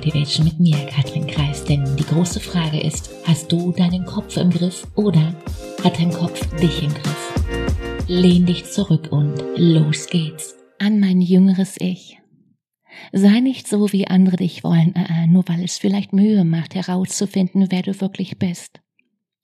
Motivation mit mir, Katrin Kreis. Denn die große Frage ist, hast du deinen Kopf im Griff oder hat dein Kopf dich im Griff? Lehn dich zurück und los geht's. An mein jüngeres Ich. Sei nicht so, wie andere dich wollen, äh, äh, nur weil es vielleicht Mühe macht, herauszufinden, wer du wirklich bist.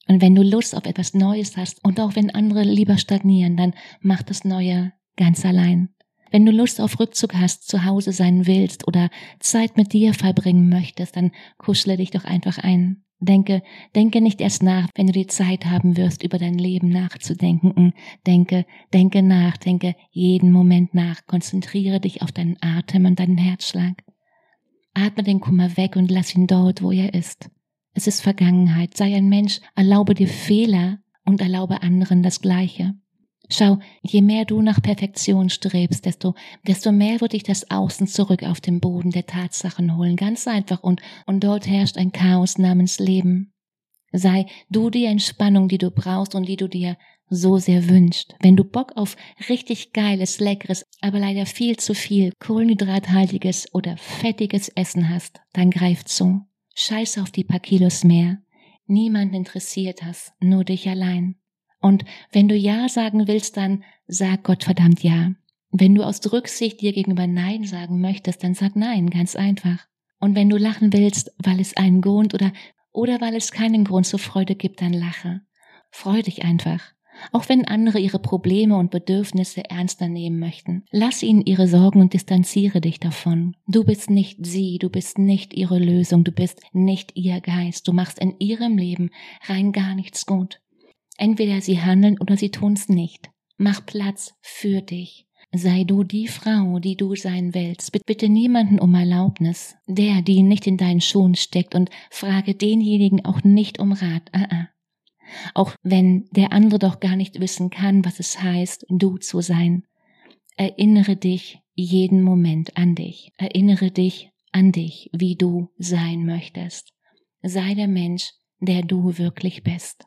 Und wenn du Lust auf etwas Neues hast und auch wenn andere lieber stagnieren, dann mach das Neue ganz allein. Wenn du Lust auf Rückzug hast, zu Hause sein willst oder Zeit mit dir verbringen möchtest, dann kuschle dich doch einfach ein. Denke, denke nicht erst nach, wenn du die Zeit haben wirst, über dein Leben nachzudenken. Denke, denke nach, denke jeden Moment nach. Konzentriere dich auf deinen Atem und deinen Herzschlag. Atme den Kummer weg und lass ihn dort, wo er ist. Es ist Vergangenheit. Sei ein Mensch, erlaube dir Fehler und erlaube anderen das Gleiche. Schau, je mehr du nach Perfektion strebst, desto, desto mehr wird dich das Außen zurück auf den Boden der Tatsachen holen. Ganz einfach. Und, und dort herrscht ein Chaos namens Leben. Sei du die Entspannung, die du brauchst und die du dir so sehr wünscht. Wenn du Bock auf richtig geiles, leckeres, aber leider viel zu viel kohlenhydrathaltiges oder fettiges Essen hast, dann greif zu. Scheiß auf die paar Kilos mehr. Niemand interessiert das, nur dich allein. Und wenn du Ja sagen willst, dann sag Gott verdammt Ja. Wenn du aus Rücksicht dir gegenüber Nein sagen möchtest, dann sag Nein, ganz einfach. Und wenn du lachen willst, weil es einen Grund oder, oder weil es keinen Grund zur Freude gibt, dann lache. Freu dich einfach. Auch wenn andere ihre Probleme und Bedürfnisse ernster nehmen möchten. Lass ihnen ihre Sorgen und distanziere dich davon. Du bist nicht sie, du bist nicht ihre Lösung, du bist nicht ihr Geist. Du machst in ihrem Leben rein gar nichts gut. Entweder sie handeln oder sie tun's nicht. Mach Platz für dich. Sei du die Frau, die du sein willst. Bitte niemanden um Erlaubnis. Der, die nicht in deinen Schuhen steckt und frage denjenigen auch nicht um Rat. Uh -uh. Auch wenn der andere doch gar nicht wissen kann, was es heißt, du zu sein. Erinnere dich jeden Moment an dich. Erinnere dich an dich, wie du sein möchtest. Sei der Mensch, der du wirklich bist.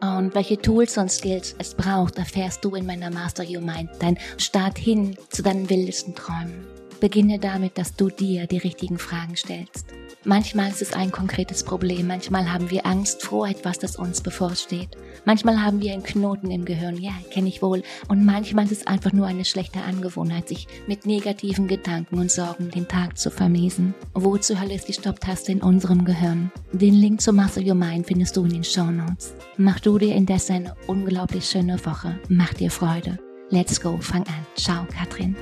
Und welche Tools und Skills es braucht, erfährst du in meiner Master Your Mind, dein Start hin zu deinen wildesten Träumen. Beginne damit, dass du dir die richtigen Fragen stellst. Manchmal ist es ein konkretes Problem, manchmal haben wir Angst vor etwas, das uns bevorsteht. Manchmal haben wir einen Knoten im Gehirn, ja, kenne ich wohl. Und manchmal ist es einfach nur eine schlechte Angewohnheit, sich mit negativen Gedanken und Sorgen den Tag zu vermiesen. Wo zur Hölle ist die Stopptaste in unserem Gehirn? Den Link zu Muscle Your Mind findest du in den Show Notes. Mach du dir indes eine unglaublich schöne Woche. Mach dir Freude. Let's go, fang an. Ciao, Katrin.